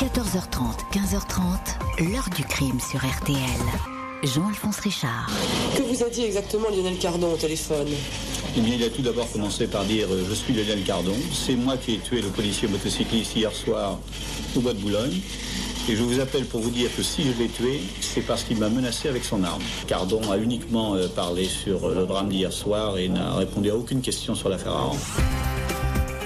14h30, 15h30, l'heure du crime sur RTL. Jean-Alphonse Richard. Que vous a dit exactement Lionel Cardon au téléphone? Eh bien, il a tout d'abord commencé par dire euh, Je suis Lionel Cardon, c'est moi qui ai tué le policier motocycliste hier soir au bois de Boulogne. Et je vous appelle pour vous dire que si je l'ai tué, c'est parce qu'il m'a menacé avec son arme. Cardon a uniquement euh, parlé sur euh, le drame d'hier soir et n'a répondu à aucune question sur l'affaire Aran.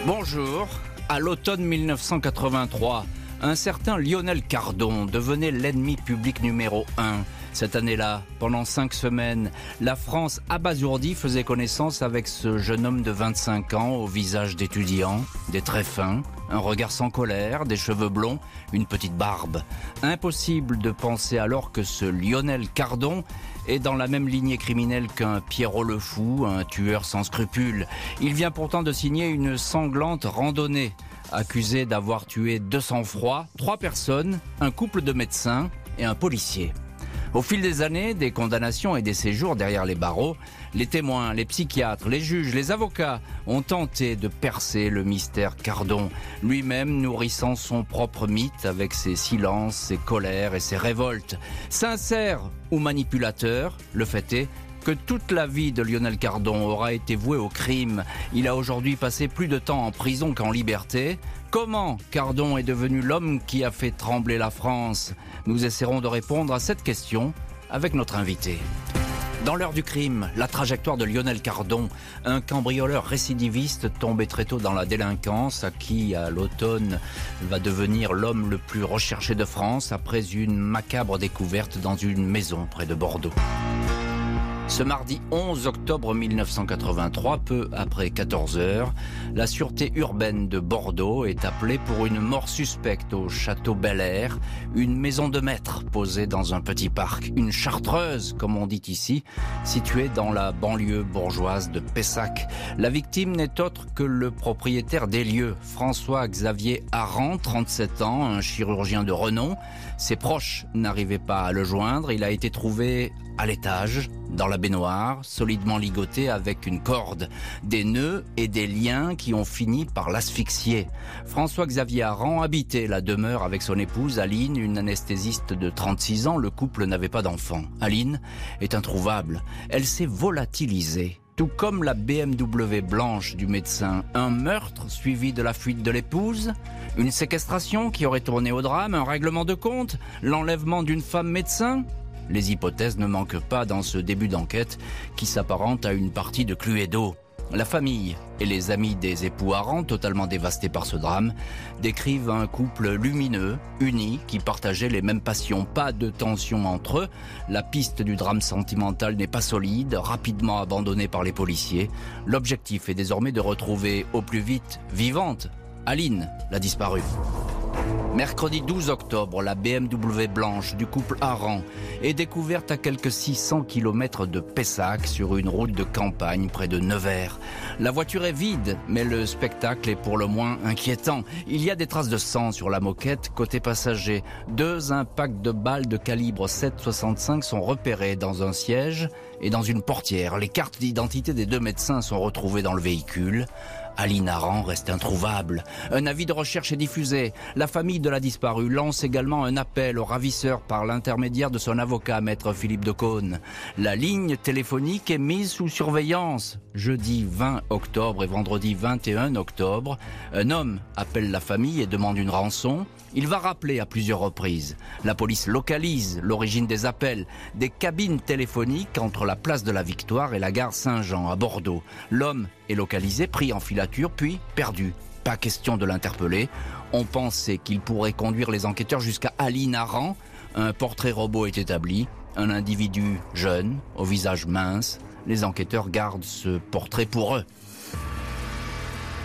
Bonjour. À l'automne 1983, un certain Lionel Cardon devenait l'ennemi public numéro un. Cette année-là, pendant cinq semaines, la France abasourdie faisait connaissance avec ce jeune homme de 25 ans au visage d'étudiant, des traits fins, un regard sans colère, des cheveux blonds, une petite barbe. Impossible de penser alors que ce Lionel Cardon est dans la même lignée criminelle qu'un Pierrot le Fou, un tueur sans scrupules. Il vient pourtant de signer une sanglante randonnée, accusé d'avoir tué de sang-froid trois personnes, un couple de médecins et un policier. Au fil des années, des condamnations et des séjours derrière les barreaux, les témoins, les psychiatres, les juges, les avocats ont tenté de percer le mystère Cardon, lui-même nourrissant son propre mythe avec ses silences, ses colères et ses révoltes. Sincère ou manipulateur, le fait est que toute la vie de Lionel Cardon aura été vouée au crime. Il a aujourd'hui passé plus de temps en prison qu'en liberté. Comment Cardon est devenu l'homme qui a fait trembler la France? Nous essaierons de répondre à cette question avec notre invité. Dans l'heure du crime, la trajectoire de Lionel Cardon, un cambrioleur récidiviste tombé très tôt dans la délinquance, à qui à l'automne va devenir l'homme le plus recherché de France après une macabre découverte dans une maison près de Bordeaux. Ce mardi 11 octobre 1983, peu après 14 heures, la sûreté urbaine de Bordeaux est appelée pour une mort suspecte au château Bel Air, une maison de maître posée dans un petit parc, une chartreuse, comme on dit ici, située dans la banlieue bourgeoise de Pessac. La victime n'est autre que le propriétaire des lieux, François-Xavier Aran, 37 ans, un chirurgien de renom. Ses proches n'arrivaient pas à le joindre. Il a été trouvé à l'étage, dans la baignoire, solidement ligoté avec une corde, des nœuds et des liens qui ont fini par l'asphyxier. François-Xavier Aran habitait la demeure avec son épouse Aline, une anesthésiste de 36 ans. Le couple n'avait pas d'enfant. Aline est introuvable. Elle s'est volatilisée. Tout comme la BMW blanche du médecin, un meurtre suivi de la fuite de l'épouse, une séquestration qui aurait tourné au drame, un règlement de compte, l'enlèvement d'une femme médecin, les hypothèses ne manquent pas dans ce début d'enquête qui s'apparente à une partie de Cluedo. La famille et les amis des époux Aran, totalement dévastés par ce drame, décrivent un couple lumineux, uni, qui partageait les mêmes passions. Pas de tension entre eux. La piste du drame sentimental n'est pas solide, rapidement abandonnée par les policiers. L'objectif est désormais de retrouver au plus vite vivante Aline, la disparue. Mercredi 12 octobre, la BMW blanche du couple Aran est découverte à quelques 600 km de Pessac sur une route de campagne près de Nevers. La voiture est vide, mais le spectacle est pour le moins inquiétant. Il y a des traces de sang sur la moquette côté passager. Deux impacts de balles de calibre 7,65 sont repérés dans un siège et dans une portière. Les cartes d'identité des deux médecins sont retrouvées dans le véhicule. Aline Aran reste introuvable. Un avis de recherche est diffusé. La famille de la disparue lance également un appel aux ravisseurs par l'intermédiaire de son avocat, maître Philippe de Caunes. La ligne téléphonique est mise sous surveillance. Jeudi 20 octobre et vendredi 21 octobre, un homme appelle la famille et demande une rançon. Il va rappeler à plusieurs reprises. La police localise l'origine des appels, des cabines téléphoniques entre la place de la Victoire et la gare Saint-Jean à Bordeaux. L'homme est localisé, pris en filature, puis perdu. Pas question de l'interpeller. On pensait qu'il pourrait conduire les enquêteurs jusqu'à Aline Aran. Un portrait robot est établi. Un individu jeune, au visage mince. Les enquêteurs gardent ce portrait pour eux.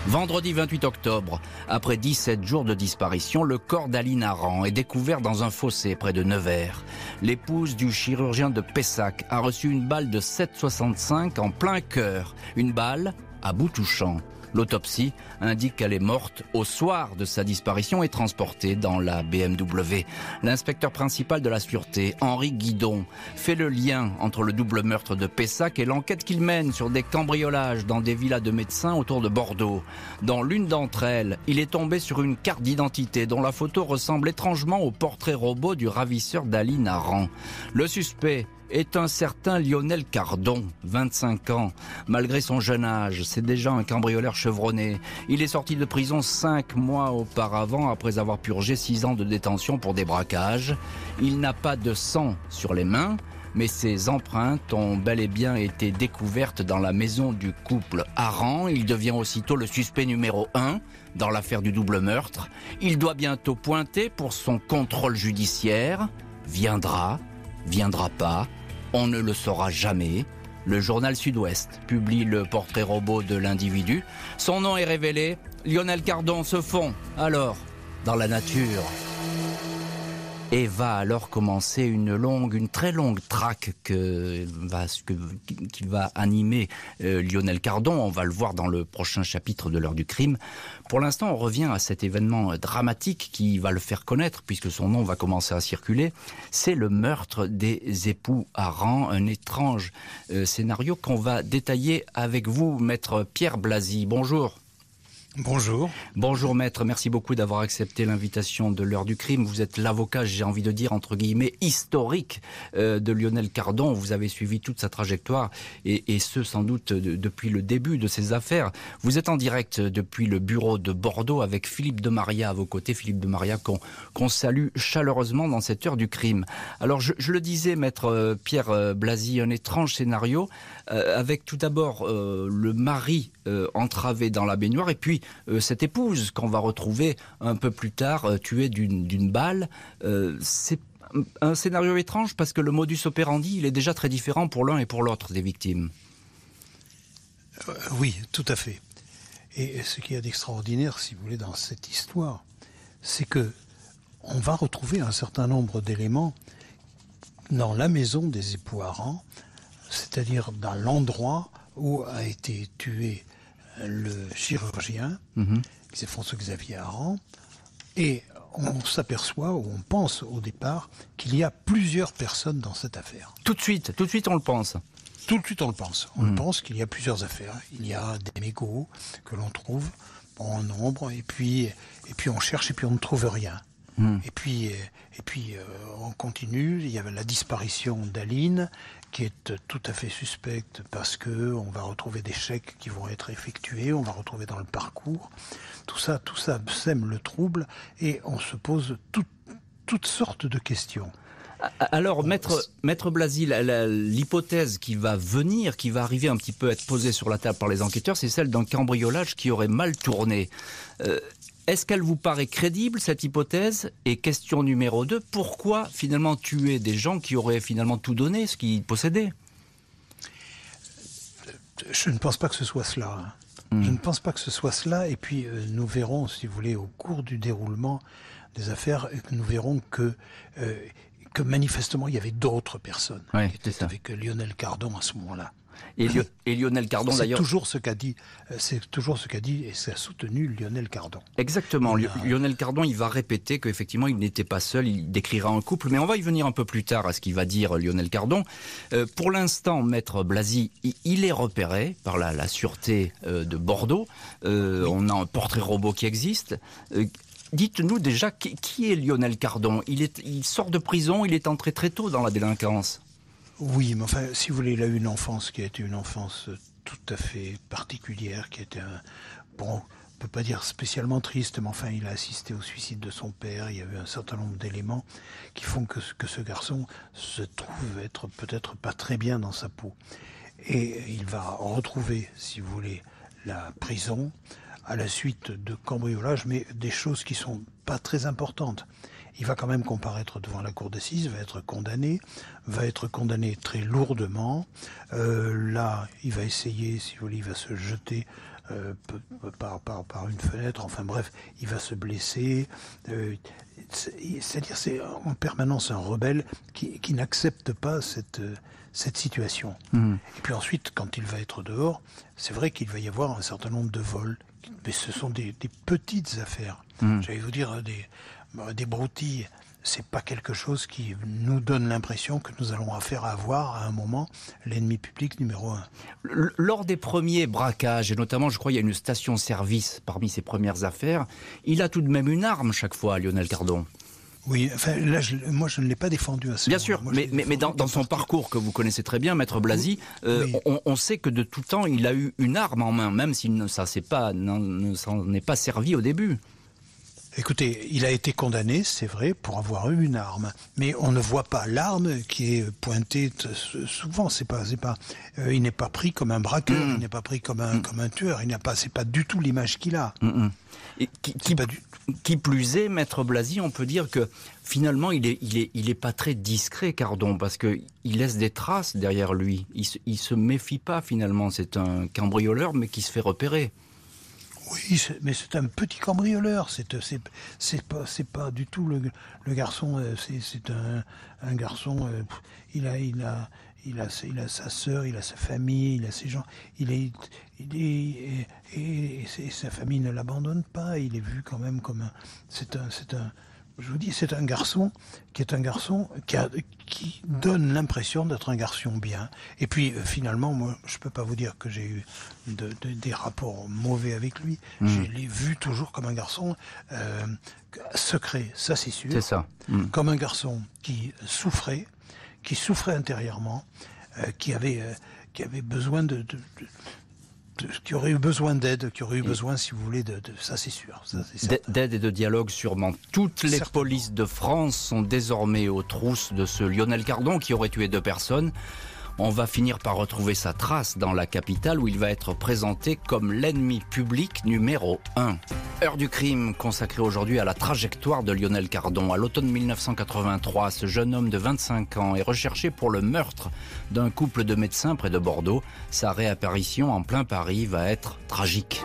Vendredi 28 octobre, après 17 jours de disparition, le corps d'Aline Aran est découvert dans un fossé près de Nevers. L'épouse du chirurgien de Pessac a reçu une balle de 7,65 en plein cœur. Une balle à bout touchant. L'autopsie indique qu'elle est morte au soir de sa disparition et transportée dans la BMW. L'inspecteur principal de la sûreté, Henri Guidon, fait le lien entre le double meurtre de Pessac et l'enquête qu'il mène sur des cambriolages dans des villas de médecins autour de Bordeaux. Dans l'une d'entre elles, il est tombé sur une carte d'identité dont la photo ressemble étrangement au portrait robot du ravisseur d'Aline Aran. Le suspect est un certain Lionel Cardon, 25 ans. Malgré son jeune âge, c'est déjà un cambrioleur chevronné. Il est sorti de prison cinq mois auparavant après avoir purgé six ans de détention pour des braquages. Il n'a pas de sang sur les mains, mais ses empreintes ont bel et bien été découvertes dans la maison du couple Aran. Il devient aussitôt le suspect numéro un dans l'affaire du double meurtre. Il doit bientôt pointer pour son contrôle judiciaire. Viendra, viendra pas, on ne le saura jamais. Le journal Sud-Ouest publie le portrait robot de l'individu. Son nom est révélé. Lionel Cardon se fond alors dans la nature. Et va alors commencer une longue, une très longue traque que va, que, qui va animer euh, Lionel Cardon. On va le voir dans le prochain chapitre de l'heure du crime. Pour l'instant, on revient à cet événement dramatique qui va le faire connaître, puisque son nom va commencer à circuler. C'est le meurtre des époux Aran, un étrange euh, scénario qu'on va détailler avec vous, maître Pierre Blasi. Bonjour. Bonjour. Bonjour maître, merci beaucoup d'avoir accepté l'invitation de l'heure du crime. Vous êtes l'avocat, j'ai envie de dire, entre guillemets, historique euh, de Lionel Cardon. Vous avez suivi toute sa trajectoire et, et ce sans doute de, depuis le début de ses affaires. Vous êtes en direct depuis le bureau de Bordeaux avec Philippe de Maria à vos côtés. Philippe de Maria qu'on salue chaleureusement dans cette heure du crime. Alors je, je le disais, maître euh, Pierre euh, Blasi, un étrange scénario euh, avec tout d'abord euh, le mari euh, entravé dans la baignoire et puis cette épouse qu'on va retrouver un peu plus tard euh, tuée d'une balle. Euh, C'est un scénario étrange parce que le modus operandi il est déjà très différent pour l'un et pour l'autre des victimes. Euh, oui, tout à fait. Et ce qu'il y a d'extraordinaire, si vous voulez, dans cette histoire, c'est que on va retrouver un certain nombre d'éléments dans la maison des époux c'est-à-dire dans l'endroit où a été tué le chirurgien, Mhm. qui c'est François-Xavier Aran, et on s'aperçoit, ou on pense au départ, qu'il y a plusieurs personnes dans cette affaire. Tout de suite, tout de suite on le pense. Tout de suite, on le pense. On le pense qu'il y a plusieurs affaires. Il y a des mégots que l'on trouve en nombre, et puis, et puis on cherche et puis on ne trouve rien. Mm. Et puis, et puis euh, on continue. Il y avait la disparition d'Aline, qui est tout à fait suspecte parce que on va retrouver des chèques qui vont être effectués, on va retrouver dans le parcours. Tout ça, tout ça sème le trouble, et on se pose tout- toutes sortes de questions. Alors, maître, maître Blasi, la- la- l'hypothèse qui va venir, qui va arriver un petit peu à être posée sur la table par les enquêteurs, c'est celle d'un cambriolage qui aurait mal tourné. Euh, Est-ce qu'elle vous paraît crédible, cette hypothèse Et question numéro 2, pourquoi finalement tuer des gens qui auraient finalement tout donné, ce qu'ils possédaient Je ne pense pas que ce soit cela. Hmm. Je ne pense pas que ce soit cela. Et puis, euh, nous verrons, si vous voulez, au cours du déroulement des affaires, euh, que nous verrons que, euh, que manifestement, il y avait d'autres personnes qui étaient avec Lionel Cardon à ce moment-là. Et, Lio- et Lionel Cardon C'est d'ailleurs. toujours ce qu'a dit, euh, c'est toujours ce qu'a dit et ce qu'a soutenu Lionel Cardon. Exactement. A- Lionel Cardon, il va répéter qu'effectivement, il n'était pas seul, il décrira un couple, mais on va y venir un peu plus tard à ce qu'il va dire Lionel Cardon. Euh, pour l'instant, Maître Blasi, il est repéré par la, la sûreté euh, de Bordeaux. Euh, On a un portrait robot qui existe. Euh, Dites-nous déjà qui, qui est Lionel Cardon? Il, est, il sort de prison, il est entré très tôt dans la délinquance. Oui, mais enfin, si vous voulez, il a eu une enfance qui a été une enfance tout à fait particulière, qui était un, bon, on peut pas dire spécialement triste, mais enfin, il a assisté au suicide de son père. Il y a eu un certain nombre d'éléments qui font que, ce- que ce garçon se trouve être peut-être pas très bien dans sa peau. Et il va retrouver, si vous voulez, la prison à la suite de cambriolages, mais des choses qui sont pas très importantes. Il va quand même comparaître devant la cour d'assises, va être condamné, va être condamné très lourdement. Euh, là, il va essayer, si vous voulez, il va se jeter euh, par, par, par une fenêtre. Enfin bref, il va se blesser. Euh, c'est-à-dire c'est en permanence un rebelle qui, qui n'accepte pas cette cette situation. Mmh. Et puis ensuite, quand il va être dehors, c'est vrai qu'il va y avoir un certain nombre de vols, mais ce sont des, des petites affaires. Mmh. J'allais vous dire des des broutilles c'est pas quelque chose qui nous donne l'impression que nous allons affaire à avoir à un moment l'ennemi public numéro un. Lors des premiers braquages, et notamment, je crois, il y a une station-service parmi ses premières affaires, il a tout de même une arme chaque fois, Lionel Cardon. Oui, enfin, là, moi, je ne l'ai pas défendu assez. Bien sûr, mais, mais, dans, son parcours que vous connaissez très bien, Maître Blasi, euh, on, sait que de tout temps, il a eu une arme en main, même s'il ne s'en est pas servi au début. Écoutez, il a été condamné, c'est vrai, pour avoir eu une arme, mais on ne voit pas l'arme qui est pointée souvent. C'est pas, c'est pas, euh, il n'est pas pris comme un braqueur, il n'est pas pris comme un, mm. comme un tueur. Il n'a pas, c'est pas du tout l'image qu'il a. Et qui, pas du... qui, plus est, maître Blasi, on peut dire que finalement, il est, il est, il est pas très discret, Cardon, parce que il laisse des traces derrière lui. Il se, il se méfie pas finalement. C'est un cambrioleur, mais qui se fait repérer. Oui, mais c'est un petit cambrioleur. C'est c'est pas du tout le, garçon. Euh, c'est un, garçon. Euh, il a sa sœur, il a sa famille, il a ses gens. Il est et, sa famille ne l'abandonne pas. Il est vu quand même comme un c'est un je vous dis, c'est un garçon qui est un garçon qui, a, qui donne l'impression d'être un garçon bien. Et puis euh, finalement, moi, je peux pas vous dire que j'ai eu de, de, des rapports mauvais avec lui. Mmh. Je l'ai vu toujours comme un garçon euh, secret, ça c'est sûr. C'est ça. Mmh. Comme un garçon qui souffrait, qui souffrait intérieurement, euh, qui avait euh, qui avait besoin de, de, de qui aurait eu besoin d'aide, qui aurait eu besoin, si vous voulez, de, de ça c'est sûr. D'aide et de dialogue sûrement. Toutes les polices de France sont désormais aux trousses de ce Lionel Cardon qui aurait tué deux personnes on va finir par retrouver sa trace dans la capitale où il va être présenté comme l'ennemi public numéro 1. Heure du crime consacrée aujourd'hui à la trajectoire de Lionel Cardon. À l'automne 1983, ce jeune homme de 25 ans est recherché pour le meurtre d'un couple de médecins près de Bordeaux. Sa réapparition en plein Paris va être tragique.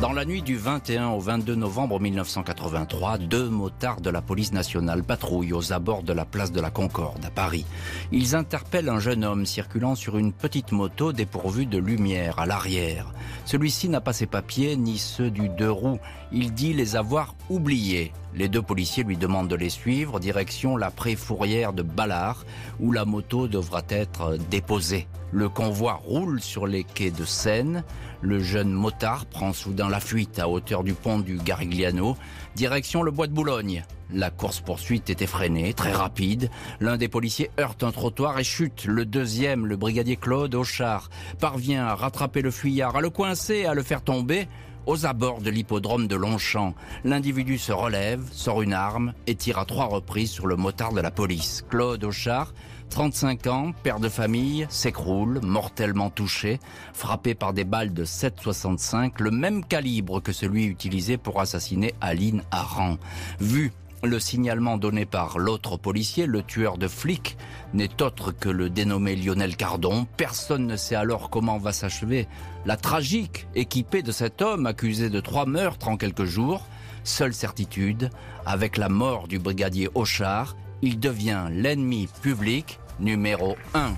Dans la nuit du 21 au 22 novembre 1983, deux motards de la police nationale patrouillent aux abords de la place de la Concorde à Paris. Ils interpellent un jeune homme circulant sur une petite moto dépourvue de lumière à l'arrière. Celui-ci n'a pas ses papiers ni ceux du deux roues. Il dit les avoir oubliés. Les deux policiers lui demandent de les suivre, direction la préfourrière de Ballard, où la moto devra être déposée. Le convoi roule sur les quais de Seine. Le jeune motard prend soudain la fuite à hauteur du pont du Garigliano, direction le bois de Boulogne. La course-poursuite était freinée, très rapide. L'un des policiers heurte un trottoir et chute. Le deuxième, le brigadier Claude Auchard, parvient à rattraper le fuyard, à le coincer, à le faire tomber aux abords de l'hippodrome de Longchamp. L'individu se relève, sort une arme et tire à trois reprises sur le motard de la police. Claude Auchard 35 ans, père de famille, s'écroule, mortellement touché, frappé par des balles de 7,65, le même calibre que celui utilisé pour assassiner Aline Aran. Vu le signalement donné par l'autre policier, le tueur de flics, n'est autre que le dénommé Lionel Cardon. Personne ne sait alors comment va s'achever la tragique équipée de cet homme accusé de trois meurtres en quelques jours. Seule certitude, avec la mort du brigadier Auchard, il devient l'ennemi public numéro 1.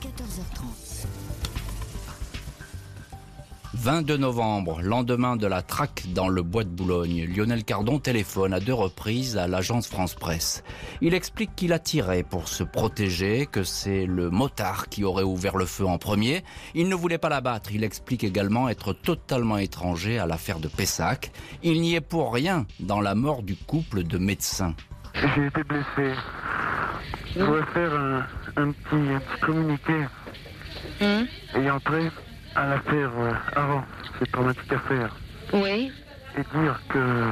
22 novembre, lendemain de la traque dans le bois de Boulogne, Lionel Cardon téléphone à deux reprises à l'agence France Presse. Il explique qu'il a tiré pour se protéger, que c'est le motard qui aurait ouvert le feu en premier. Il ne voulait pas l'abattre. Il explique également être totalement étranger à l'affaire de Pessac. Il n'y est pour rien dans la mort du couple de médecins. J'ai été blessé. Je voudrais faire un, un, petit, un petit communiqué hum? ayant trait à l'affaire euh, avant, cette dramatique affaire. Oui. Et dire que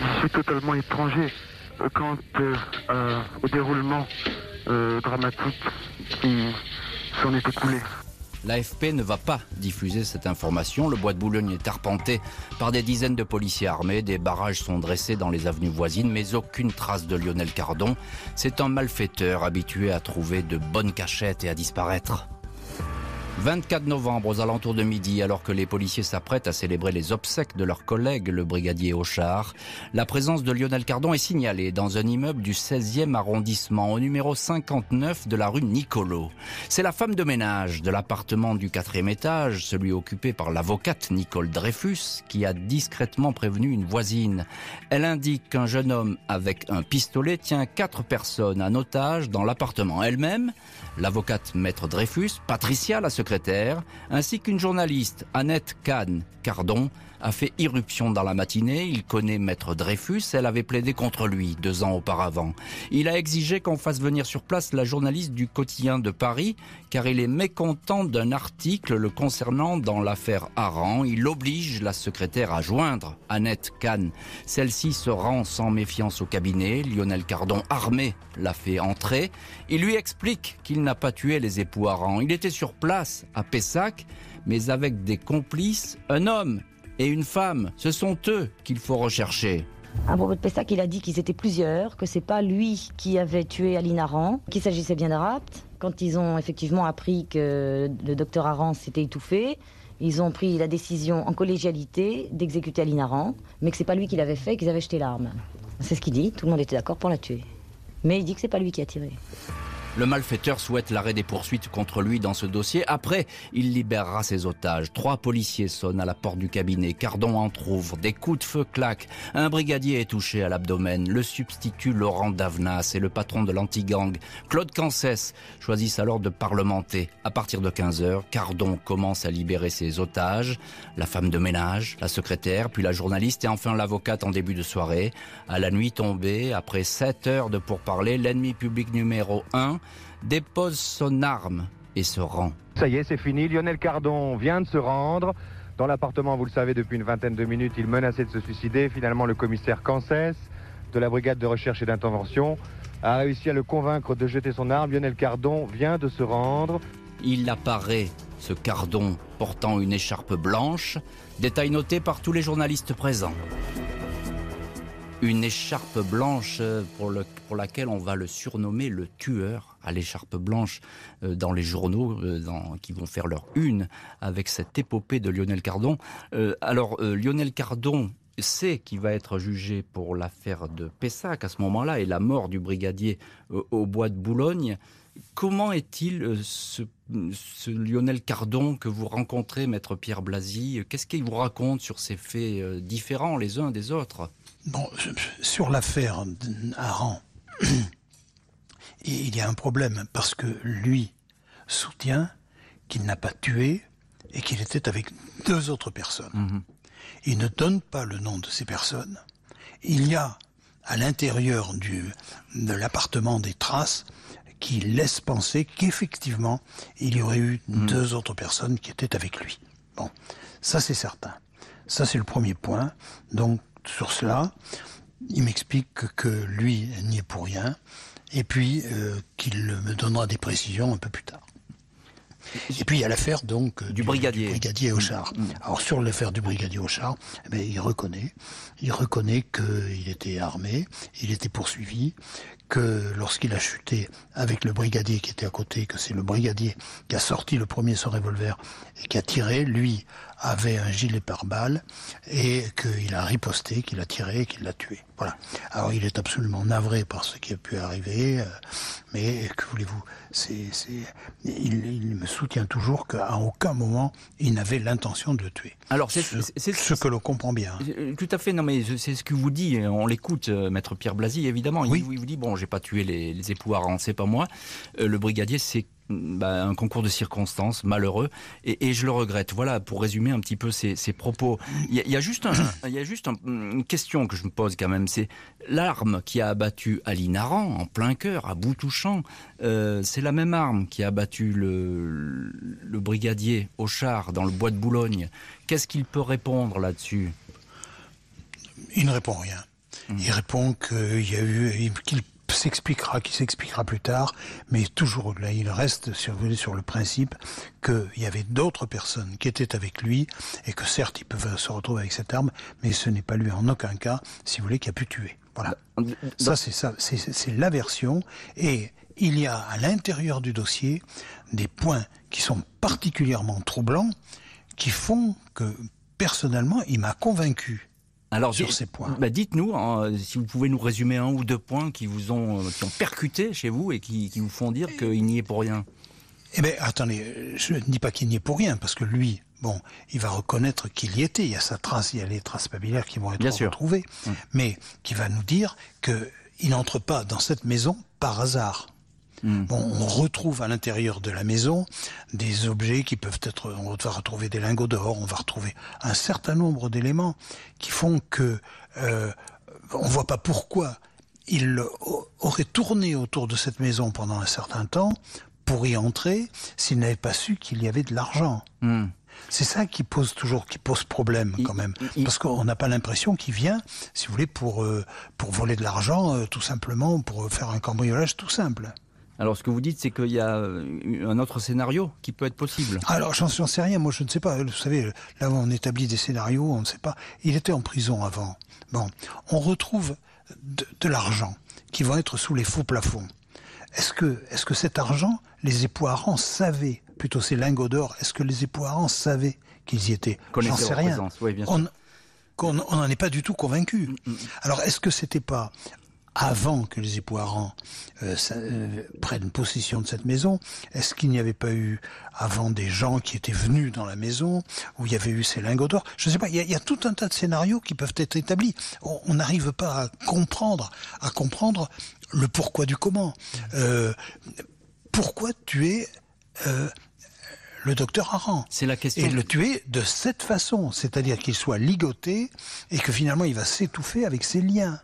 je suis totalement étranger euh, quant euh, au déroulement euh, dramatique qui s'en est écoulé. L'AFP ne va pas diffuser cette information. Le bois de Boulogne est arpenté par des dizaines de policiers armés. Des barrages sont dressés dans les avenues voisines, mais aucune trace de Lionel Cardon. C'est un malfaiteur habitué à trouver de bonnes cachettes et à disparaître. 24 novembre aux alentours de midi, alors que les policiers s'apprêtent à célébrer les obsèques de leur collègue, le brigadier Auchard, la présence de Lionel Cardon est signalée dans un immeuble du 16e arrondissement, au numéro 59 de la rue Nicolo. C'est la femme de ménage de l'appartement du quatrième étage, celui occupé par l'avocate Nicole Dreyfus, qui a discrètement prévenu une voisine. Elle indique qu'un jeune homme avec un pistolet tient quatre personnes en otage dans l'appartement. Elle-même, l'avocate maître Dreyfus, Patricia, la ainsi qu'une journaliste, Annette Kahn Cardon, a fait irruption dans la matinée. Il connaît maître Dreyfus. Elle avait plaidé contre lui deux ans auparavant. Il a exigé qu'on fasse venir sur place la journaliste du quotidien de Paris, car il est mécontent d'un article le concernant dans l'affaire Aran. Il oblige la secrétaire à joindre Annette Kahn. Celle-ci se rend sans méfiance au cabinet. Lionel Cardon, armé, l'a fait entrer. Il lui explique qu'il n'a pas tué les époux Aran. Il était sur place, à Pessac, mais avec des complices, un homme et une femme. Ce sont eux qu'il faut rechercher. À propos de Pessac, il a dit qu'ils étaient plusieurs, que c'est pas lui qui avait tué Aline Aran, qu'il s'agissait bien de rapt. Quand ils ont effectivement appris que le docteur Aran s'était étouffé, ils ont pris la décision en collégialité d'exécuter Aline Aran, mais que c'est pas lui qui l'avait fait, qu'ils avaient jeté l'arme. C'est ce qu'il dit, tout le monde était d'accord pour la tuer. Mais il dit que c'est pas lui qui a tiré. Le malfaiteur souhaite l'arrêt des poursuites contre lui dans ce dossier. Après, il libérera ses otages. Trois policiers sonnent à la porte du cabinet. Cardon entr'ouvre. Des coups de feu claquent. Un brigadier est touché à l'abdomen. Le substitut Laurent Davnas et le patron de l'anti-gang, Claude Cancès, choisissent alors de parlementer. À partir de 15 heures, Cardon commence à libérer ses otages. La femme de ménage, la secrétaire, puis la journaliste et enfin l'avocate en début de soirée. À la nuit tombée, après 7 heures de pourparlers, l'ennemi public numéro 1 dépose son arme et se rend. Ça y est, c'est fini. Lionel Cardon vient de se rendre. Dans l'appartement, vous le savez, depuis une vingtaine de minutes, il menaçait de se suicider. Finalement, le commissaire Cancès de la brigade de recherche et d'intervention a réussi à le convaincre de jeter son arme. Lionel Cardon vient de se rendre. Il apparaît, ce Cardon, portant une écharpe blanche. Détail noté par tous les journalistes présents une écharpe blanche pour, le, pour, laquelle on va le surnommer le tueur à l'écharpe blanche euh, dans les journaux euh, qui vont faire leur une avec cette épopée de Lionel Cardon. alors Lionel Cardon sait qu'il va être jugé pour l'affaire de Pessac à ce moment-là et la mort du brigadier au bois de Boulogne. Comment est-il ce, ce, Lionel Cardon que vous rencontrez, maître Pierre Blasi Qu'est-ce qu'il vous raconte sur ces faits différents les uns des autres? Bon, sur l'affaire Aran, il y a un problème parce que lui soutient qu'il n'a pas tué et qu'il était avec deux autres personnes. Mhm. Il ne donne pas le nom de ces personnes. Il y a à l'intérieur du de l'appartement des traces qui laissent penser qu'effectivement il y aurait eu mhm. deux autres personnes qui étaient avec lui. Bon, ça c'est certain. Ça c'est le premier point. Donc sur cela. Il m'explique que, lui n'y est pour rien et puis euh, qu'il me donnera des précisions un peu plus tard. Et puis il y a l'affaire donc du, brigadier, du brigadier Auchard. Mm, mm. Alors sur l'affaire du brigadier Auchard, eh il reconnaît, il reconnaît qu'il était armé, il était poursuivi, que lorsqu'il a chuté avec le brigadier qui était à côté, que c'est le brigadier qui a sorti le premier son revolver et qui a tiré, lui avait un gilet pare-balles et qu'il a riposté, qu'il a tiré, qu'il l'a tué. Voilà. Alors il est absolument navré par ce qui a pu arriver, euh, mais que voulez-vous? C'est, il, me soutient toujours qu'à aucun moment il n'avait l'intention de le tuer. Alors c'est ce, que l'on comprend bien. Euh, tout à fait. Non mais c'est ce que vous dit. On l'écoute, euh, maître Pierre Blasi, évidemment. Il, il vous dit bon, j'ai pas tué les, les époux Aran, c'est pas moi. le brigadier, c'est bah, un concours de circonstances malheureux et, je le regrette. Voilà pour résumer un petit peu ces, propos. Il y, a, juste, juste une question que je me pose quand même. C'est l'arme qui a abattu Ali Naran en plein cœur, à bout touchant. Euh, c'est la même arme qui a abattu le, brigadier char dans le bois de Boulogne. Qu'est-ce qu'il peut répondre là-dessus? Il ne répond rien. Il répond qu'il y a eu, qu'il s'expliquera, qui s'expliquera plus tard, mais toujours là, il reste sur, sur le principe qu'il y avait d'autres personnes qui étaient avec lui, et que certes, ils peuvent se retrouver avec cette arme, mais ce n'est pas lui en aucun cas, si vous voulez, qui a pu tuer. Voilà. Ça, c'est ça, c'est la version. Et il y a à l'intérieur du dossier des points qui sont particulièrement troublants, qui font que personnellement, il m'a convaincu. Alors, sur ces points. Bah dites-nous, hein, si vous pouvez nous résumer un ou deux points qui vous ont, euh, qui ont percuté chez vous et qui, qui vous font dire qu'il n'y est pour rien. Eh bien, attendez, je ne dis pas qu'il n'y est pour rien, parce que lui, bon, il va reconnaître qu'il y était. Il y a sa trace, il y a les traces papillaires qui vont être retrouvées, hum. mais qui va nous dire qu'il n'entre pas dans cette maison par hasard. Bon, on retrouve à l'intérieur de la maison des objets qui peuvent être, on va retrouver des lingots d'or, on va retrouver un certain nombre d'éléments qui font que euh, on voit pas pourquoi il aurait tourné autour de cette maison pendant un certain temps pour y entrer s'il n'avait pas su qu'il y avait de l'argent. Hum. C'est ça qui pose toujours, qui pose problème quand même, parce qu'on n'a pas l'impression qu'il vient, si vous voulez, pour euh, pour voler de l'argent, euh, tout simplement, pour faire un cambriolage tout simple. Alors, ce que vous dites, c'est qu'il y a euh, un autre scénario qui peut être possible. Alors, j'en sais rien. Moi, je ne sais pas. Vous savez, là, on établit des scénarios, on ne sait pas. Il était en prison avant. Bon, on retrouve de, de l'argent qui va être sous les faux plafonds. Est-ce que, est-ce que cet argent, les Aran savaient, plutôt ces lingots d'or, est-ce que les Aran savaient qu'ils y étaient? J'en sais rien. On n'en est pas du tout convaincu. Mm, mm, mm. Alors, est-ce que c'était pas avant que les époux Aran euh, euh, prennent possession de cette maison Est-ce qu'il n'y avait pas eu avant des gens qui étaient venus dans la maison où il y avait eu ces lingots d'or? Je ne sais pas. Il y, a, tout un tas de scénarios qui peuvent être établis. On n'arrive pas à comprendre, à comprendre le pourquoi du comment. Euh, pourquoi tuer euh, le docteur Aran? C'est la question. Et le tuer de cette façon, c'est-à-dire qu'il soit ligoté et que finalement il va s'étouffer avec ses liens.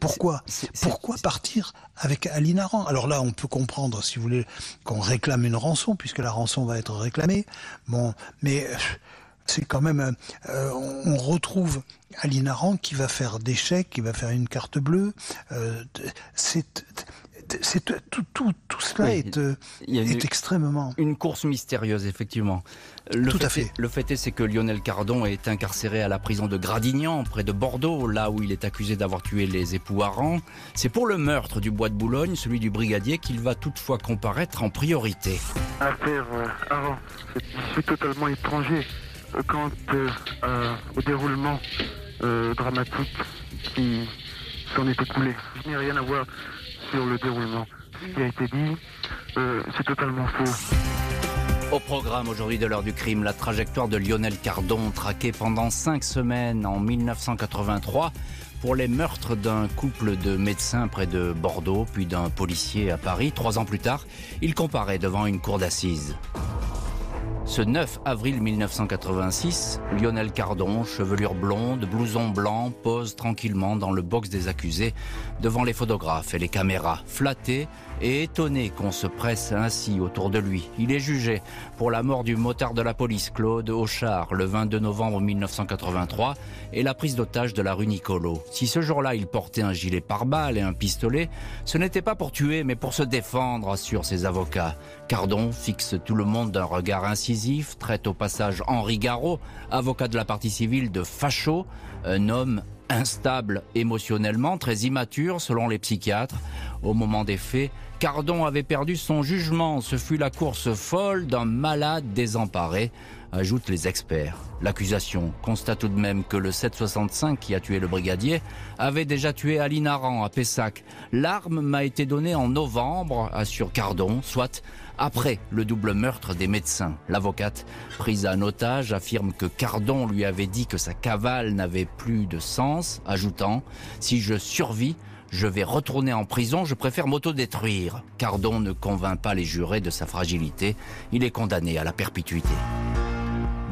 Pourquoi Pourquoi partir avec Aline Aran? Alors là, on peut comprendre, si vous voulez, qu'on réclame une rançon, puisque la rançon va être réclamée. Bon, mais euh, c'est quand même, euh, on retrouve Aline Aran qui va faire des chèques, qui va faire une carte bleue. Euh, c'est c'est tout, tout, tout, cela est, euh, est extrêmement une course mystérieuse effectivement. Le tout fait à fait. le fait est, c'est que Lionel Cardon est incarcéré à la prison de Gradignan, près de Bordeaux, là où il est accusé d'avoir tué les époux Aran. C'est pour le meurtre du bois de Boulogne, celui du brigadier, qu'il va toutefois comparaître en priorité. Affaire euh, Aran, je suis totalement étranger quant euh, au déroulement euh, dramatique qui s'en est écoulé. Je n'ai rien à voir sur le déroulement. Ce qui a été dit, euh, c'est totalement faux. Au programme aujourd'hui de l'heure du crime, la trajectoire de Lionel Cardon, traqué pendant cinq semaines en 1983 pour les meurtres d'un couple de médecins près de Bordeaux, puis d'un policier à Paris. Trois ans plus tard, il comparaît devant une cour d'assises. Ce 9 avril 1986, Lionel Cardon, chevelure blonde, blouson blanc, pose tranquillement dans le box des accusés devant les photographes et les caméras, flatté et étonné qu'on se presse ainsi autour de lui. Il est jugé pour la mort du motard de la police Claude Auchard le 22 novembre 1983 et la prise d'otage de la rue Nicolo. Si ce jour-là il portait un gilet pare-balles et un pistolet, ce n'était pas pour tuer mais pour se défendre, assurent ses avocats. Cardon fixe tout le monde d'un regard incisif, traite au passage Henri Garot, avocat de la partie civile, de facho, un homme instable émotionnellement, très immature selon les psychiatres. Au moment des faits, Cardon avait perdu son jugement. Ce fut la course folle d'un malade désemparé, ajoutent les experts. L'accusation constate tout de même que le 765 qui a tué le brigadier avait déjà tué Aline Aran à Pessac. L'arme m'a été donnée en novembre, assure Cardon, soit après le double meurtre des médecins. L'avocate, prise en otage, affirme que Cardon lui avait dit que sa cavale n'avait plus de sens, ajoutant ⁇ Si je survis, je vais retourner en prison, je préfère m'autodétruire. Cardon ne convainc pas les jurés de sa fragilité, il est condamné à la perpétuité.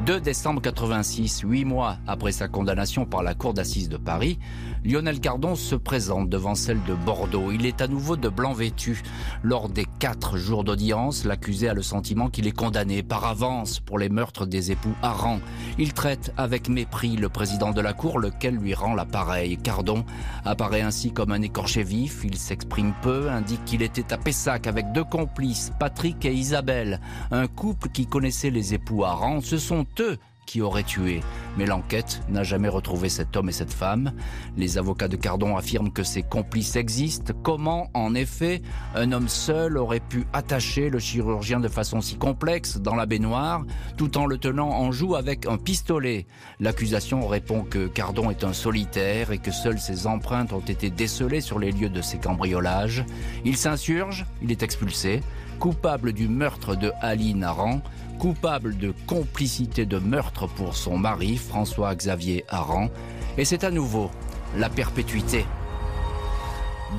2 décembre 86, huit mois après sa condamnation par la Cour d'assises de Paris, Lionel Cardon se présente devant celle de Bordeaux. Il est à nouveau de blanc vêtu. Lors des quatre jours d'audience, l'accusé a le sentiment qu'il est condamné par avance pour les meurtres des époux Aran. Il traite avec mépris le président de la Cour, lequel lui rend l'appareil. Cardon apparaît ainsi comme un écorché vif. Il s'exprime peu, indique qu'il était à Pessac avec deux complices, Patrick et Isabelle, un couple qui connaissait les époux Aran. Ce sont eux qui aurait tué. Mais l'enquête n'a jamais retrouvé cet homme et cette femme. Les avocats de Cardon affirment que ces complices existent. Comment, en effet, un homme seul aurait pu attacher le chirurgien de façon si complexe dans la baignoire, tout en le tenant en joue avec un pistolet? L'accusation répond que Cardon est un solitaire et que seules ses empreintes ont été décelées sur les lieux de ces cambriolages. Il s'insurge, il est expulsé, coupable du meurtre de Ali Naran, coupable de complicité de meurtre pour son mari, François-Xavier Aran, et c'est à nouveau la perpétuité.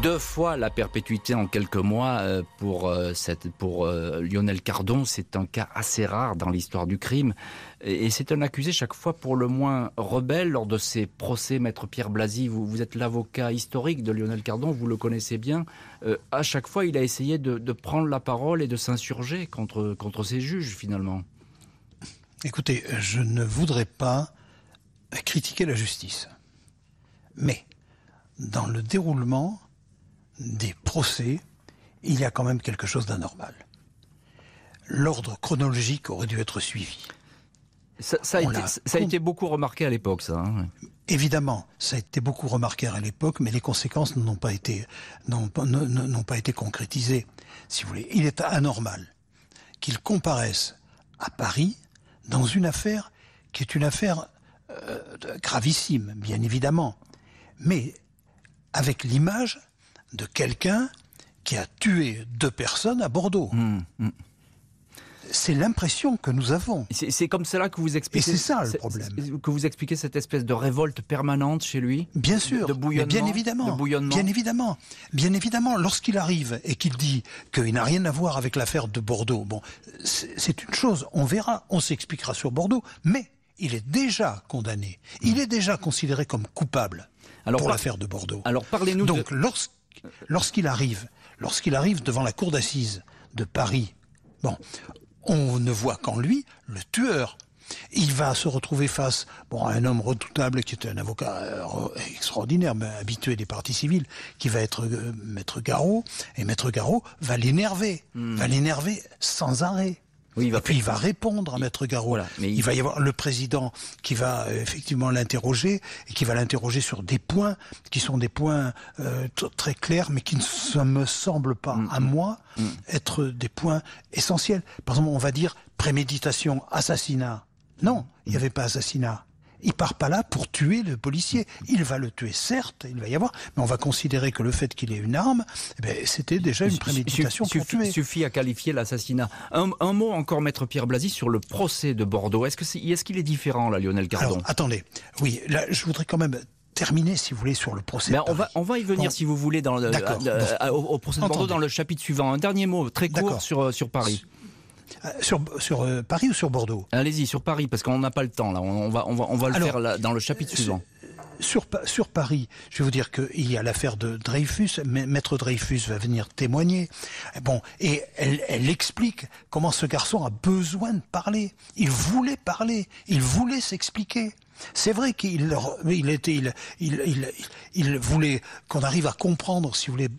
Deux fois la perpétuité en quelques mois euh, pour, euh, euh, Lionel Cardon, c'est un cas assez rare dans l'histoire du crime. Et, c'est un accusé chaque fois pour le moins rebelle lors de ses procès. Maître Pierre Blasi, vous, êtes l'avocat historique de Lionel Cardon, vous le connaissez bien. à chaque fois, il a essayé de, de prendre la parole et de s'insurger contre, contre ses juges, finalement. Écoutez, je ne voudrais pas critiquer la justice. Mais, dans le déroulement des procès, il y a quand même quelque chose d'anormal. L'ordre chronologique aurait dû être suivi. Ça, a, été, beaucoup remarqué à l'époque, ça. Hein. Évidemment, ça a été beaucoup remarqué à l'époque, mais les conséquences n'ont pas été n'ont pas été concrétisées. Si vous voulez, il est anormal qu'il comparaisse à Paris dans une affaire qui est une affaire euh, gravissime, bien évidemment, mais avec l'image de quelqu'un qui a tué deux personnes à Bordeaux. Mmh, mmh. C'est l'impression que nous avons. C'est comme cela que vous expliquez. Et c'est ça le problème. Que vous expliquez cette espèce de révolte permanente chez lui? Bien sûr. De bouillonnement. Bien évidemment. Bien évidemment. Bien évidemment. Lorsqu'il arrive et qu'il dit qu'il n'a rien à voir avec l'affaire de Bordeaux, bon, c'est une chose. On verra. On s'expliquera sur Bordeaux. Mais il est déjà condamné. Il est déjà considéré comme coupable pour l'affaire de Bordeaux. Alors parlez-nous. Donc lorsque lorsqu'il arrive, lorsqu'il arrive devant la cour d'assises de Paris, bon, on ne voit qu'en lui le tueur. Il va se retrouver face bon, à un homme redoutable qui est un avocat euh, extraordinaire, mais habitué des parties civiles, qui va être euh, Maître Garot, et Maître Garot va l'énerver, hmm. va l'énerver sans arrêt. Oui, il va et puis il va répondre à Maître Garot. mais il... va y avoir le président qui va euh, effectivement l'interroger et qui va l'interroger sur des points qui sont des points euh, très clairs, mais qui ne me semblent pas, mm, à mm. moi, mm. être des points essentiels. Par exemple, on va dire préméditation, assassinat. Non, il n'y avait pas assassinat. Il part pas là pour tuer le policier. Il va le tuer, certes, il va y avoir, mais on va considérer que le fait qu'il ait une arme, eh ben, c'était déjà une préméditation pour tuer. Suffit à qualifier l'assassinat. Un, mot encore, maître Pierre Blasi, sur le procès de Bordeaux. Est-ce qu'il est, est, est, différent, là, Lionel Cardon Attendez, oui, là, je voudrais quand même terminer, si vous voulez, sur le procès. Ben, on, va, on va y venir, si vous voulez, dans le, au, procès de Bordeaux, dans le chapitre suivant. Un dernier mot, très court, sur, sur Paris. Euh, sur, sur euh, Paris ou sur Bordeaux? Allez-y, sur Paris, parce qu'on n'a pas le temps, là. On, va, on va, on va le faire dans le chapitre suivant. Sur, sur, Paris, je vais vous dire qu'il y a l'affaire de Dreyfus. Maître Dreyfus va venir témoigner. Bon, et elle, elle, explique comment ce garçon a besoin de parler. Il voulait parler, il voulait s'expliquer. C'est vrai qu'il il était, il, il, il, voulait qu'on arrive à comprendre, si vous voulez.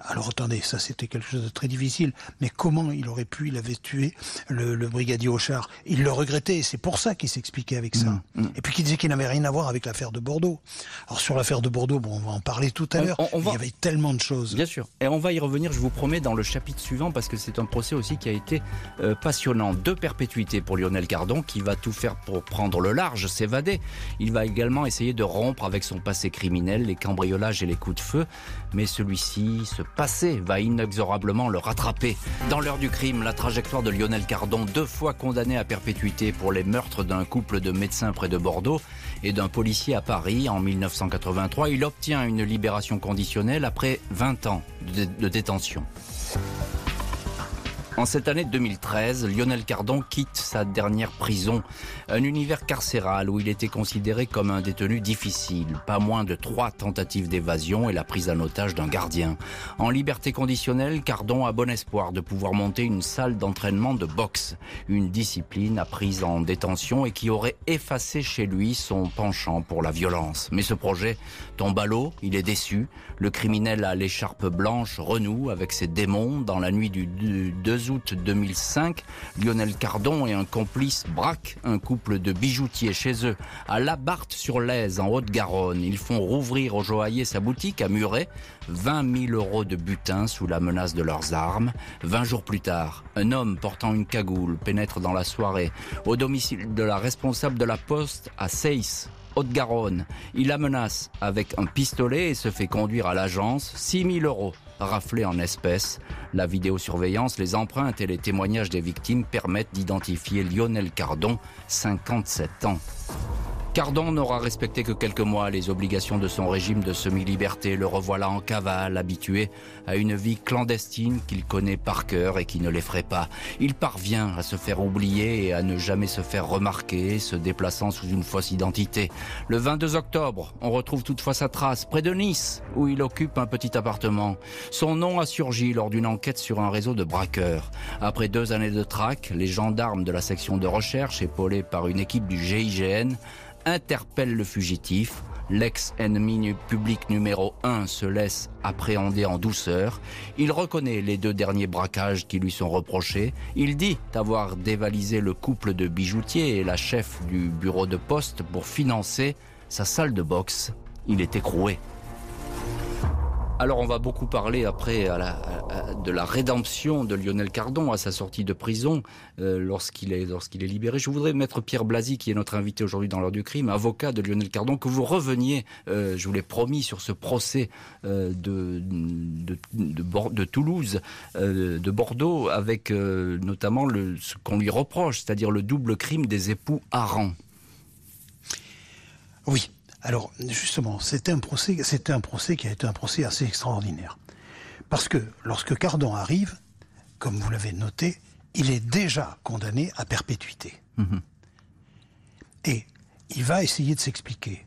alors attendez, ça c'était quelque chose de très difficile. Mais comment il aurait pu, il avait tué le, brigadier Auchard. Il le regrettait. C'est pour ça qu'il s'expliquait avec ça. Mm, mm. Et puis qu'il disait qu'il n'avait rien à voir avec l'affaire de Bordeaux. Alors sur l'affaire de Bordeaux, bon, on va en parler tout à l'heure. Il y avait tellement de choses. Bien sûr. Et on va y revenir, je vous promets, dans le chapitre suivant, parce que c'est un procès aussi qui a été euh, passionnant. De perpétuité pour Lionel Cardon, qui va tout faire pour prendre le large, s'évader il va également essayer de rompre avec son passé criminel, les cambriolages et les coups de feu, mais celui-ci, ce passé, va inexorablement le rattraper. Dans l'heure du crime, la trajectoire de Lionel Cardon, deux fois condamné à perpétuité pour les meurtres d'un couple de médecins près de Bordeaux et d'un policier à Paris en 1983, il obtient une libération conditionnelle après 20 ans de détention. En cette année 2013, Lionel Cardon quitte sa dernière prison, un univers carcéral où il était considéré comme un détenu difficile, pas moins de trois tentatives d'évasion et la prise en otage d'un gardien. En liberté conditionnelle, Cardon a bon espoir de pouvoir monter une salle d'entraînement de boxe, une discipline apprise en détention et qui aurait effacé chez lui son penchant pour la violence. Mais ce projet tombe à l'eau, il est déçu, le criminel à l'écharpe blanche renoue avec ses démons dans la nuit du 2 2 août 2005, Lionel Cardon et un complice braquent un couple de bijoutiers chez eux, à Labarthe-sur-Lèze, en Haute-Garonne. Ils font rouvrir au joaillier sa boutique à Muret, 20 000 euros de butin sous la menace de leurs armes. 20 jours plus tard, un homme portant une cagoule pénètre dans la soirée au domicile de la responsable de la poste à Seyss, Haute-Garonne. Il la menace avec un pistolet et se fait conduire à l'agence 6 000 euros raflés en espèces. La vidéosurveillance, les empreintes et les témoignages des victimes permettent d'identifier Lionel Cardon, 57 ans. Cardon n'aura respecté que quelques mois les obligations de son régime de semi-liberté. Le revoilà en cavale, habitué à une vie clandestine qu'il connaît par cœur et qui ne l'effraie pas. Il parvient à se faire oublier et à ne jamais se faire remarquer, se déplaçant sous une fausse identité. Le 22 octobre, on retrouve toutefois sa trace près de Nice, où il occupe un petit appartement. Son nom a surgi lors d'une enquête sur un réseau de braqueurs. Après deux années de traque, les gendarmes de la section de recherche, épaulés par une équipe du GIGN, interpelle le fugitif. L'ex-ennemi public numéro 1 se laisse appréhender en douceur. Il reconnaît les deux derniers braquages qui lui sont reprochés. Il dit avoir dévalisé le couple de bijoutiers et la chef du bureau de poste pour financer sa salle de boxe. Il est écroué. Alors on va beaucoup parler après de la rédemption de Lionel Cardon à sa sortie de prison euh, lorsqu'il est, lorsqu'il est libéré. Je voudrais mettre Pierre Blasi, qui est notre invité aujourd'hui dans l'heure du crime, avocat de Lionel Cardon, que vous reveniez, euh, je vous l'ai promis, sur ce procès euh, de, Toulouse, de Bordeaux, avec notamment ce qu'on lui reproche, c'est-à-dire le double crime des époux Aran. Oui, alors, justement, c'était un procès, c'était un procès qui a été un procès assez extraordinaire. Parce que lorsque Cardon arrive, comme vous l'avez noté, il est déjà condamné à perpétuité. Mhm. Et il va essayer de s'expliquer.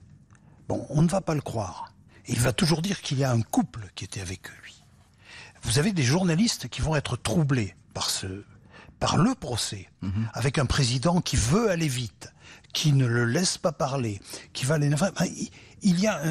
Bon, on ne va pas le croire. Il va toujours dire qu'il y a un couple qui était avec lui. Vous avez des journalistes qui vont être troublés par ce, par le procès, mhm. avec un président qui veut aller vite, qui ne le laisse pas parler, qui va les... Enfin, il y a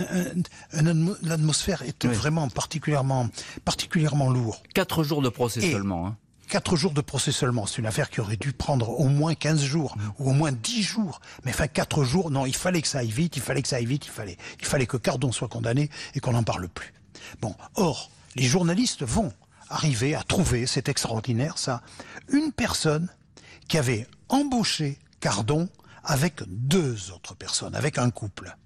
l'atmosphère est vraiment particulièrement particulièrement lourd. Quatre jours de procès seulement. Hein. Quatre jours de procès seulement. C'est une affaire qui aurait dû prendre au moins 15 jours mm. ou au moins 10 jours. Mais enfin, quatre jours, non, il fallait que ça aille vite, il fallait que ça aille vite, il fallait, il fallait que Cardon soit condamné et qu'on n'en parle plus. Bon, or, les journalistes vont arriver à trouver, c'est extraordinaire ça, une personne qui avait embauché Cardon avec deux autres personnes, avec un couple.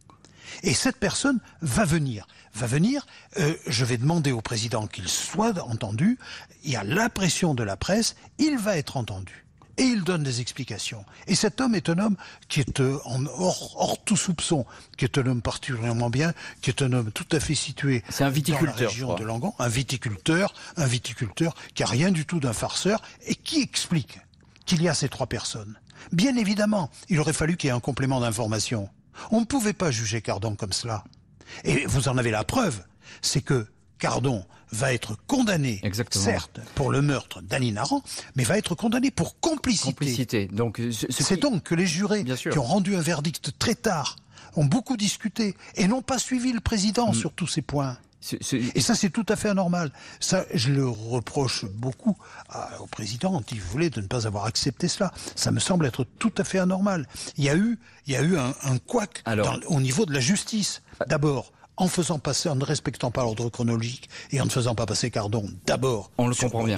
Et cette personne va venir. Va venir, euh, je vais demander au président qu'il soit entendu, il y a la pression de la presse, il va être entendu. Et il donne des explications. Et cet homme est un homme qui est euh, en hors, tout soupçon, qui est un homme particulièrement bien, qui est un homme tout à fait situé un viticulteur, dans la région de Langon, un viticulteur, un viticulteur qui a rien du tout d'un farceur et qui explique qu'il y a ces trois personnes. Bien évidemment, il aurait fallu qu'il y ait un complément d'information. On ne pouvait pas juger Cardon comme cela. Et vous en avez la preuve, c'est que Cardon va être condamné, certes, pour le meurtre d'Annie Naran, mais va être condamné pour complicité. complicité. Donc, c'est donc que les jurés qui ont rendu un verdict très tard ont beaucoup discuté et n'ont pas suivi le président mm. sur tous ces points. Et ça, c'est tout à fait anormal. Ça, je le reproche beaucoup au président, si vous voulez, de ne pas avoir accepté cela. Ça me semble être tout à fait anormal. Il y a eu, il y a eu un, un couac au niveau de la justice. D'abord, en faisant passer, en ne respectant pas l'ordre chronologique et en ne faisant pas passer Cardon d'abord. On le comprend bien.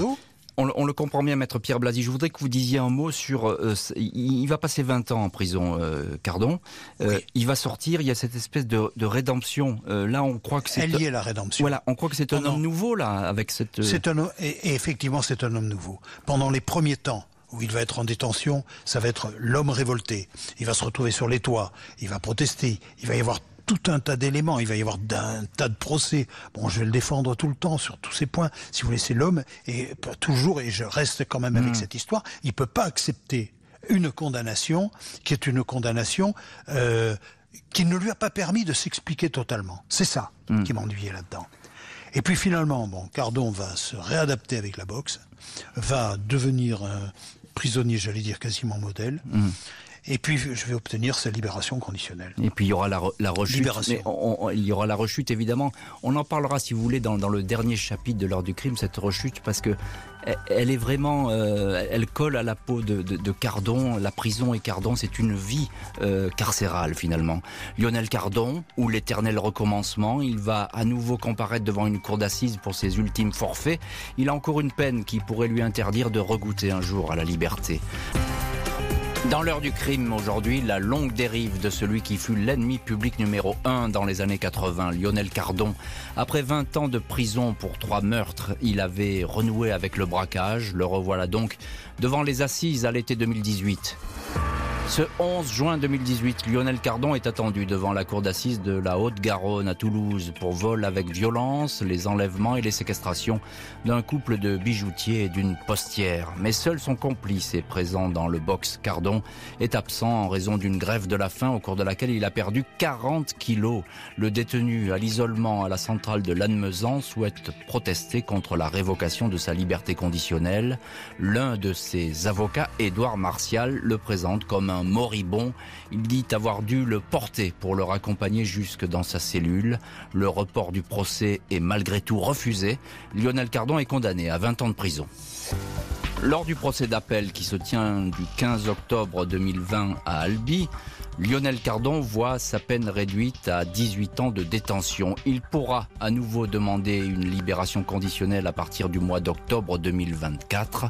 On, le comprend bien, maître Pierre Blasi. Je voudrais que vous disiez un mot sur. Euh, il, va passer 20 ans en prison, euh, Cardon. Euh, il va sortir. Il y a cette espèce de, rédemption. là, on croit que c'est. Elle y est la rédemption. Voilà, on croit que c'est un homme nouveau là, avec cette. C'est un et, effectivement, c'est un homme nouveau. Pendant les premiers temps, où il va être en détention, ça va être l'homme révolté. Il va se retrouver sur les toits, il va protester, il va y avoir tout un tas d'éléments. Il va y avoir un tas de procès. Bon, je vais le défendre tout le temps sur tous ces points. Si vous laissez l'homme, et toujours, et je reste quand même avec mm. cette histoire, il peut pas accepter une condamnation qui est une condamnation euh, qui ne lui a pas permis de s'expliquer totalement. C'est ça mm. qui m'ennuyait là-dedans. Et puis finalement, bon, Cardon va se réadapter avec la boxe, va devenir un prisonnier, j'allais dire quasiment modèle. Mm. Et puis je vais obtenir sa libération conditionnelle. Et puis il y aura la, rechute. il y aura la rechute évidemment. On en parlera si vous voulez dans, le dernier chapitre de l'heure du crime, cette rechute, parce que elle est vraiment, euh, elle colle à la peau de, Cardon. La prison et Cardon, c'est une vie euh, carcérale finalement. Lionel Cardon, ou l'éternel recommencement, il va à nouveau comparaître devant une cour d'assises pour ses ultimes forfaits. Il a encore une peine qui pourrait lui interdire de regoûter un jour à la liberté. Dans l'heure du crime aujourd'hui, la longue dérive de celui qui fut l'ennemi public numéro 1 dans les années 80, Lionel Cardon. Après 20 ans de prison pour trois meurtres, il avait renoué avec le braquage. Le revoilà donc devant les assises à l'été 2018. Ce 11 juin 2018, Lionel Cardon est attendu devant la cour d'assises de la Haute-Garonne à Toulouse pour vol avec violence, les enlèvements et les séquestrations d'un couple de bijoutiers et d'une postière. Mais seul son complice est présent dans le box. Cardon est absent en raison d'une grève de la faim au cours de laquelle il a perdu 40 kilos. Le détenu à l'isolement à la centrale de Lannemezan souhaite protester contre la révocation de sa liberté conditionnelle. L'un de ses avocats, Édouard Martial, le présente comme un moribond. Il dit avoir dû le porter pour le raccompagner jusque dans sa cellule. Le report du procès est malgré tout refusé. Lionel Cardon est condamné à 20 ans de prison. Lors du procès d'appel qui se tient du 15 octobre 2020 à Albi, Lionel Cardon voit sa peine réduite à 18 ans de détention. Il pourra à nouveau demander une libération conditionnelle à partir du mois d'octobre 2024.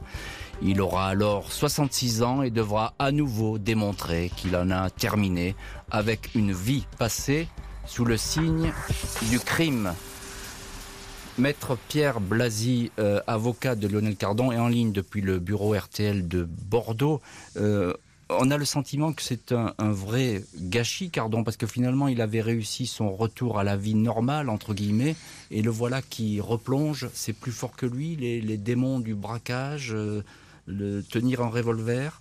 Il aura alors 66 ans et devra à nouveau démontrer qu'il en a terminé avec une vie passée sous le signe du crime. Maître Pierre Blasi, euh, avocat de Lionel Cardon, est en ligne depuis le bureau RTL de Bordeaux. Euh, on a le sentiment que c'est un, vrai gâchis, Cardon, parce que finalement, il avait réussi son retour à la vie normale, entre guillemets, et le voilà qui replonge. C'est plus fort que lui, les, démons du braquage, euh, le tenir un revolver?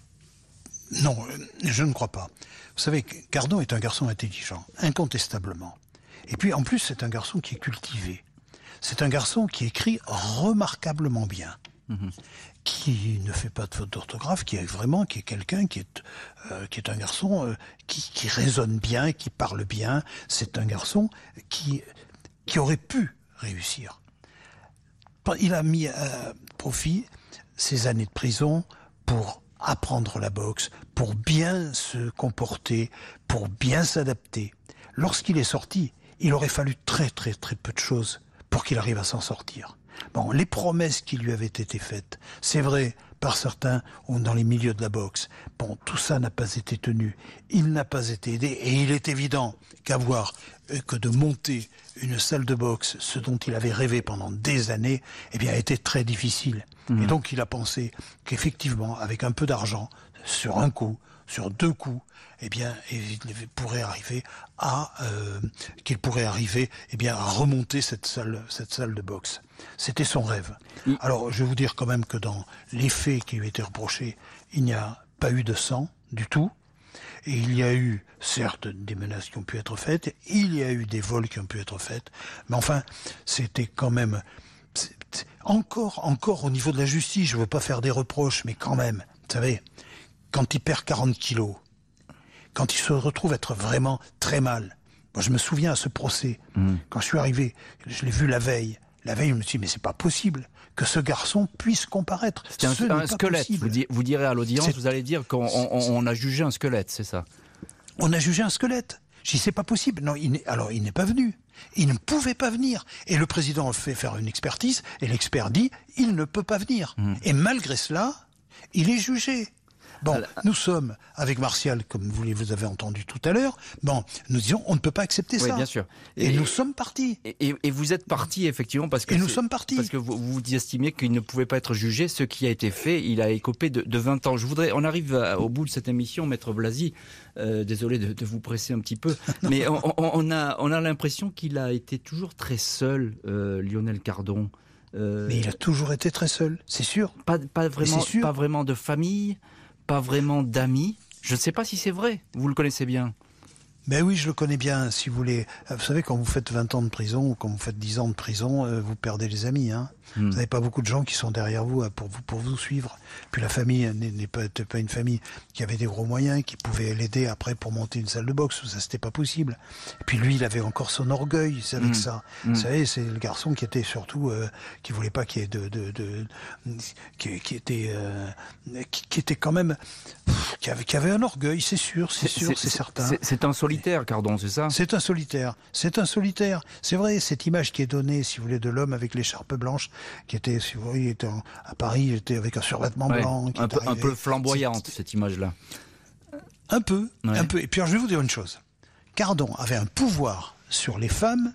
Non, je ne crois pas. Vous savez, Cardon est un garçon intelligent, incontestablement. Et puis en plus, c'est un garçon qui est cultivé. C'est un garçon qui écrit remarquablement bien. Qui ne fait pas de faute d'orthographe, qui est vraiment qui est quelqu'un qui est euh, qui est un garçon euh, qui, qui raisonne bien, qui parle bien. C'est un garçon qui qui aurait pu réussir. Il a mis à profit ces années de prison pour apprendre la boxe, pour bien se comporter, pour bien s'adapter. Lorsqu'il est sorti, il aurait fallu très très très peu de choses pour qu'il arrive à s'en sortir. Bon, les promesses qui lui avaient été faites, c'est vrai, par certains dans les milieux de la boxe. Bon, tout ça n'a pas été tenu. Il n'a pas été aidé et il est évident qu'avoir euh, que de monter une salle de boxe, ce dont il avait rêvé pendant des années, eh bien, a été très difficile. Mmh. Et donc, il a pensé qu'effectivement, avec un peu d'argent, sur un coup, sur deux coups, eh bien, il pourrait arriver à euh, qu'il pourrait arriver, eh bien, à remonter cette salle, cette salle de boxe. C'était son rêve. Alors, je vais vous dire quand même que dans les faits qui lui étaient reprochés, il n'y a pas eu de sang du tout. Et il y a eu, certes, des menaces qui ont pu être faites, il y a eu des vols qui ont pu être faits, mais enfin, c'était quand même, encore, encore au niveau de la justice, je ne veux pas faire des reproches, mais quand même, vous savez, quand il perd 40 kilos, quand il se retrouve être vraiment très mal, moi je me souviens à ce procès, mmh. quand je suis arrivé, je l'ai vu la veille, la veille, je me suis dit, mais c'est pas possible que ce garçon puisse comparaître. C'est un, squelette. Vous, direz à l'audience, vous allez dire qu'on a jugé un squelette, c'est ça? On a jugé un squelette. Je dis, c'est pas possible. Non, il alors il n'est pas venu. Il ne pouvait pas venir. Et le président fait faire une expertise, et l'expert dit, il ne peut pas venir. Mmh. Et malgré cela, il est jugé. Bon, nous sommes avec Martial, comme vous, avez entendu tout à l'heure. Bon, nous disons, on ne peut pas accepter oui, ça. bien sûr. Et, nous sommes partis. Et, vous êtes partis effectivement parce que et nous sommes partis parce que vous, vous estimiez qu'il ne pouvait pas être jugé. Ce qui a été fait, il a écopé de, de 20 ans. Je voudrais, on arrive au bout de cette émission, Maître Blasi. Euh, désolé de, vous presser un petit peu, mais on, a, on a l'impression qu'il a été toujours très seul, euh, Lionel Cardon. Euh, mais il a toujours été très seul, c'est sûr. Pas, pas vraiment, pas vraiment de famille pas vraiment d'amis. Je ne sais pas si c'est vrai. Vous le connaissez bien. Ben oui, je le connais bien, si vous voulez. Euh, Vous savez, quand vous faites 20 ans de prison ou quand vous faites 10 ans de prison, euh, vous perdez les amis. Hein. Hmm. Vous n'avez pas beaucoup de gens qui sont derrière vous euh, pour vous, pour vous suivre. Puis la famille euh, n'est pas, pas une famille qui avait des gros moyens, qui pouvait l'aider après pour monter une salle de boxe. Ça, c'était pas possible. Et puis lui, il avait encore son orgueil, c'est avec Hmm. ça. Hmm. Vous savez, c'est le garçon qui était surtout, euh, qui voulait pas qu'il y ait de, de, de qui, qui était, euh, qui, qui était quand même, pff, qui avait, qui avait un orgueil, c'est sûr, c'est sûr, c'est certain. c'est- C'est un solitaire, Cardon, c'est ça? C'est un solitaire. C'est un solitaire. C'est vrai, cette image qui est donnée, si vous voulez, de l'homme avec l'écharpe blanche, qui était, si vous voyez, était en- à Paris, il était avec un survêtement Ouais, blanc. qui un, peu, un arrivé. peu flamboyante, cette image-là. Un peu, Ouais. un peu. Et puis, alors, je vais vous dire une chose. Cardon avait un pouvoir sur les femmes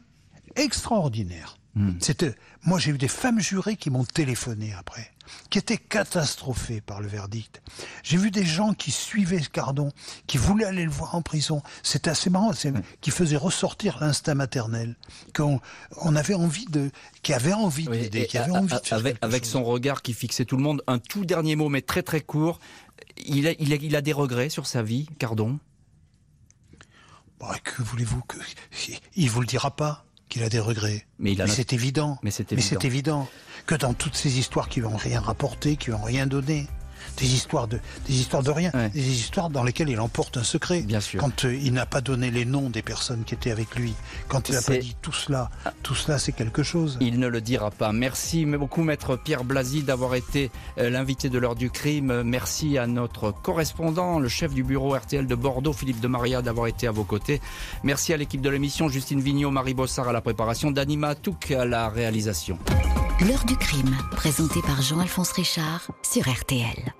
extraordinaire. Hmm. C'était, moi, j'ai eu des femmes jurées qui m'ont téléphoné après, qui étaient catastrophées par le verdict. J'ai vu des gens qui suivaient Cardon, qui voulaient aller le voir en prison. C'était assez marrant, c'est, qui faisait ressortir l'instinct maternel, qu'on on avait envie de, qui avait envie Oui, qui avait a- envie a- de faire avec, quelque avec chose. son regard qui fixait tout le monde, un tout dernier mot, mais très très court. Il a, il a, il a des regrets sur sa vie, Cardon? Bon, que voulez-vous que il vous le dira pas qu'il a des regrets. Mais il a Mais notre- c'est évident. Mais c'est Mais évident. c'est évident que dans toutes ces histoires qui n'ont rien rapporté, qui n'ont rien donné, des histoires de, des histoires de rien, Ouais. des histoires dans lesquelles il emporte un secret. Bien sûr. Quand euh, il n'a pas donné les noms des personnes qui étaient avec lui, quand il n'a pas dit tout cela, tout cela c'est quelque chose. Il ne le dira pas. Merci beaucoup, maître Pierre Blasi, d'avoir été euh, l'invité de l'heure du crime. Merci à notre correspondant, le chef du bureau RTL de Bordeaux, Philippe de Maria, d'avoir été à vos côtés. Merci à l'équipe de l'émission, Justine Vignot, Marie Bossard à la préparation, Danima Touk à la réalisation. L'heure du crime, présenté par Jean-Alphonse Richard sur RTL.